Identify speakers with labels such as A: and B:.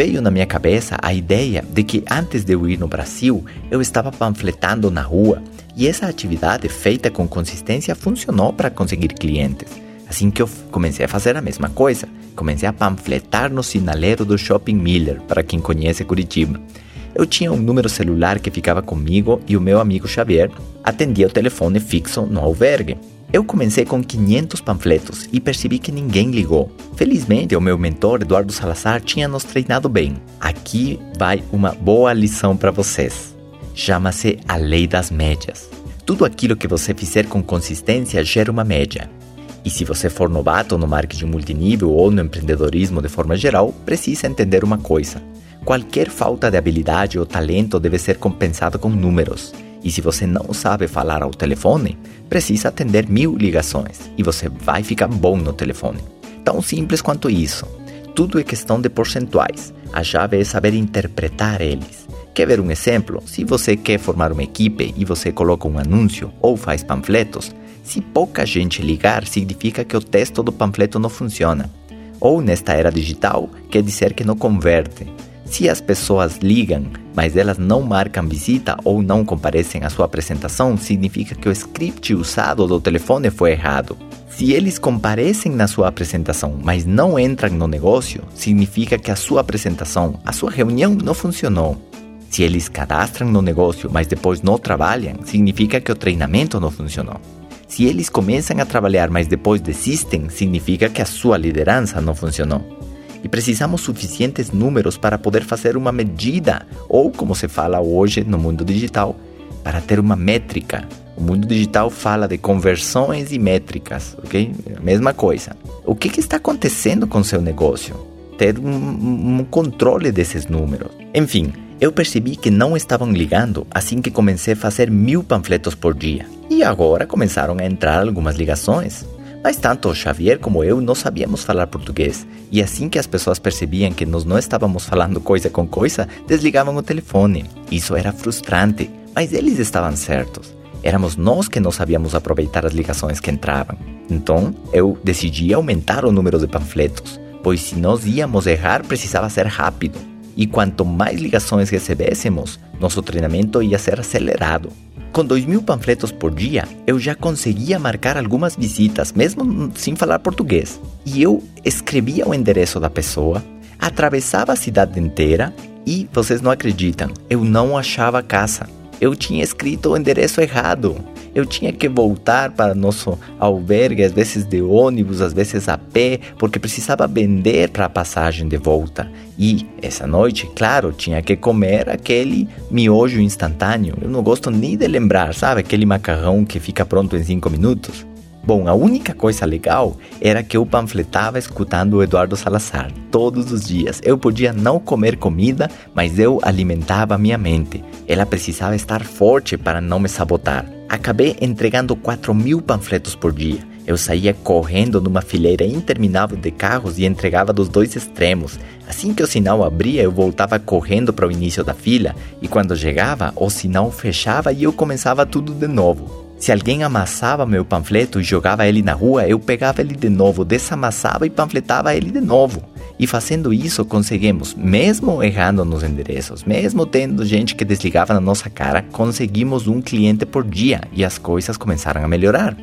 A: veio na minha cabeça a ideia de que antes de eu ir no Brasil, eu estava panfletando na rua e essa atividade feita com consistência funcionou para conseguir clientes. Assim que eu comecei a fazer a mesma coisa, comecei a panfletar no sinaleiro do Shopping Miller, para quem conhece Curitiba. Eu tinha um número celular que ficava comigo e o meu amigo Xavier atendia o telefone fixo no albergue. Eu comecei com 500 panfletos e percebi que ninguém ligou. Felizmente, o meu mentor, Eduardo Salazar, tinha nos treinado bem. Aqui vai uma boa lição para vocês. Chama-se a lei das médias. Tudo aquilo que você fizer com consistência gera uma média. E se você for novato no marketing multinível ou no empreendedorismo de forma geral, precisa entender uma coisa. Qualquer falta de habilidade ou talento deve ser compensado com números. E se você não sabe falar ao telefone, precisa atender mil ligações e você vai ficar bom no telefone. Tão simples quanto isso. Tudo é questão de percentuais. A chave é saber interpretar eles. Quer ver um exemplo? Se você quer formar uma equipe e você coloca um anúncio ou faz panfletos, se pouca gente ligar, significa que o texto do panfleto não funciona. Ou nesta era digital, quer dizer que não converte. Se as pessoas ligam, mas elas não marcam visita ou não comparecem à sua apresentação, significa que o script usado do telefone foi errado. Se eles comparecem na sua apresentação, mas não entram no negócio, significa que a sua apresentação, a sua reunião não funcionou. Se eles cadastram no negócio, mas depois não trabalham, significa que o treinamento não funcionou. Se eles começam a trabalhar, mas depois desistem, significa que a sua liderança não funcionou e precisamos suficientes números para poder fazer uma medida, ou como se fala hoje no mundo digital, para ter uma métrica. O mundo digital fala de conversões e métricas, ok? Mesma coisa. O que, que está acontecendo com seu negócio? Ter um, um controle desses números. Enfim, eu percebi que não estavam ligando assim que comecei a fazer mil panfletos por dia. E agora começaram a entrar algumas ligações. Mas tanto Xavier como eu não sabíamos falar português, e assim que as pessoas percebiam que nós não estávamos falando coisa com coisa, desligavam o telefone. Isso era frustrante, mas eles estavam certos. Éramos nós que não sabíamos aproveitar as ligações que entravam. Então, eu decidi aumentar o número de panfletos, pois se nós íamos errar, precisava ser rápido. E quanto mais ligações recebêssemos, nosso treinamento ia ser acelerado. Com dois mil panfletos por dia, eu já conseguia marcar algumas visitas, mesmo sem falar português. E eu escrevia o endereço da pessoa, atravessava a cidade inteira e, vocês não acreditam, eu não achava casa. Eu tinha escrito o endereço errado. Eu tinha que voltar para nosso albergue, às vezes de ônibus, às vezes a pé, porque precisava vender para a passagem de volta. E essa noite, claro, tinha que comer aquele miojo instantâneo. Eu não gosto nem de lembrar, sabe? Aquele macarrão que fica pronto em 5 minutos. Bom, a única coisa legal era que eu panfletava escutando o Eduardo Salazar todos os dias. Eu podia não comer comida, mas eu alimentava minha mente. Ela precisava estar forte para não me sabotar. Acabei entregando 4 mil panfletos por dia. Eu saía correndo numa fileira interminável de carros e entregava dos dois extremos. Assim que o sinal abria, eu voltava correndo para o início da fila, e quando chegava, o sinal fechava e eu começava tudo de novo. Se alguém amassava meu panfleto e jogava ele na rua, eu pegava ele de novo, desamassava e panfletava ele de novo. E fazendo isso, conseguimos, mesmo errando nos endereços, mesmo tendo gente que desligava na nossa cara, conseguimos um cliente por dia e as coisas começaram a melhorar.